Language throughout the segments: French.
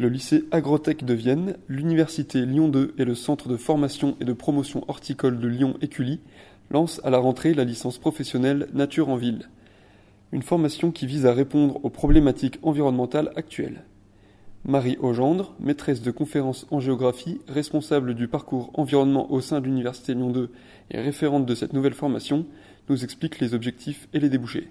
Le lycée Agrotech de Vienne, l'université Lyon 2 et le centre de formation et de promotion horticole de Lyon-Écully lancent à la rentrée la licence professionnelle Nature en ville. Une formation qui vise à répondre aux problématiques environnementales actuelles. Marie Augendre, maîtresse de conférences en géographie, responsable du parcours environnement au sein de l'université Lyon 2 et référente de cette nouvelle formation, nous explique les objectifs et les débouchés.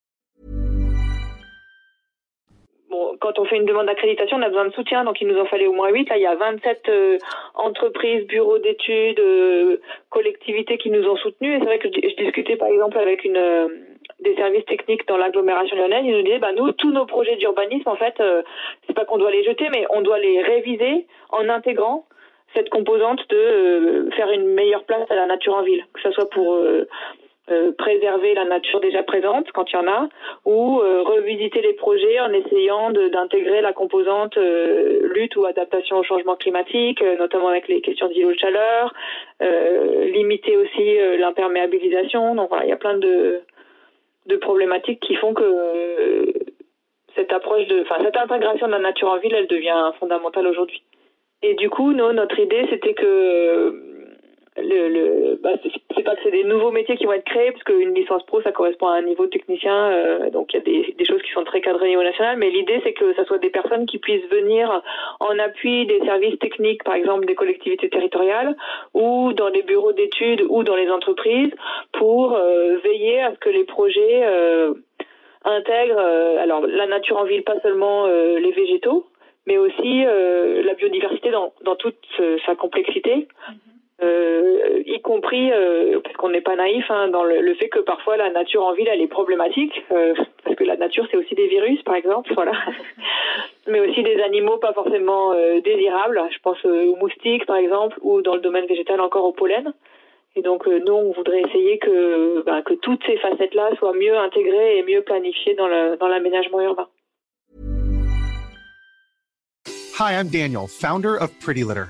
quand on fait une demande d'accréditation, on a besoin de soutien, donc il nous en fallait au moins 8. Là, il y a 27 euh, entreprises, bureaux d'études, euh, collectivités qui nous ont soutenus. Et c'est vrai que je, discutais par exemple avec une... Euh, des services techniques dans l'agglomération lyonnaise, ils nous disaient bah nous tous nos projets d'urbanisme en fait euh, c'est pas qu'on doit les jeter mais on doit les réviser en intégrant cette composante de euh, faire une meilleure place à la nature en ville, que ce soit pour euh, préserver la nature déjà présente quand il y en a, ou euh, revisiter les projets en essayant d'intégrer la composante euh, lutte ou adaptation au changement climatique, notamment avec les questions d'îlots de chaleur, limiter aussi l'imperméabilisation. Donc voilà, il y a plein de, problématiques qui font que cette approche de, enfin cette intégration de la nature en ville, elle devient fondamentale aujourd'hui. Et du coup, nous, notre idée, c'était que le, le bah, c'est pas que c'est des nouveaux métiers qui vont être créés, parce qu'une licence pro, ça correspond à un niveau technicien, euh, donc il y a des, des choses qui sont très cadrées au niveau national, mais l'idée, c'est que ça soit des personnes qui puissent venir en appui des services techniques, par exemple des collectivités territoriales, ou dans les bureaux d'études, ou dans les entreprises, pour euh, veiller à ce que les projets euh, intègrent euh, alors la nature en ville, pas seulement euh, les végétaux, mais aussi euh, la biodiversité dans, dans toute sa complexité, euh, y compris, euh, parce qu'on n'est pas naïf, hein, dans le, fait que parfois la nature en ville, elle est problématique, euh, parce que la nature, c'est aussi des virus, par exemple, voilà, mais aussi des animaux pas forcément désirables, je pense aux moustiques, par exemple, ou dans le domaine végétal encore au pollen. Et donc, nous, on voudrait essayer que, ben, que toutes ces facettes-là soient mieux intégrées et mieux planifiées dans dans l'aménagement urbain. Hi, I'm Daniel, founder of Pretty Litter.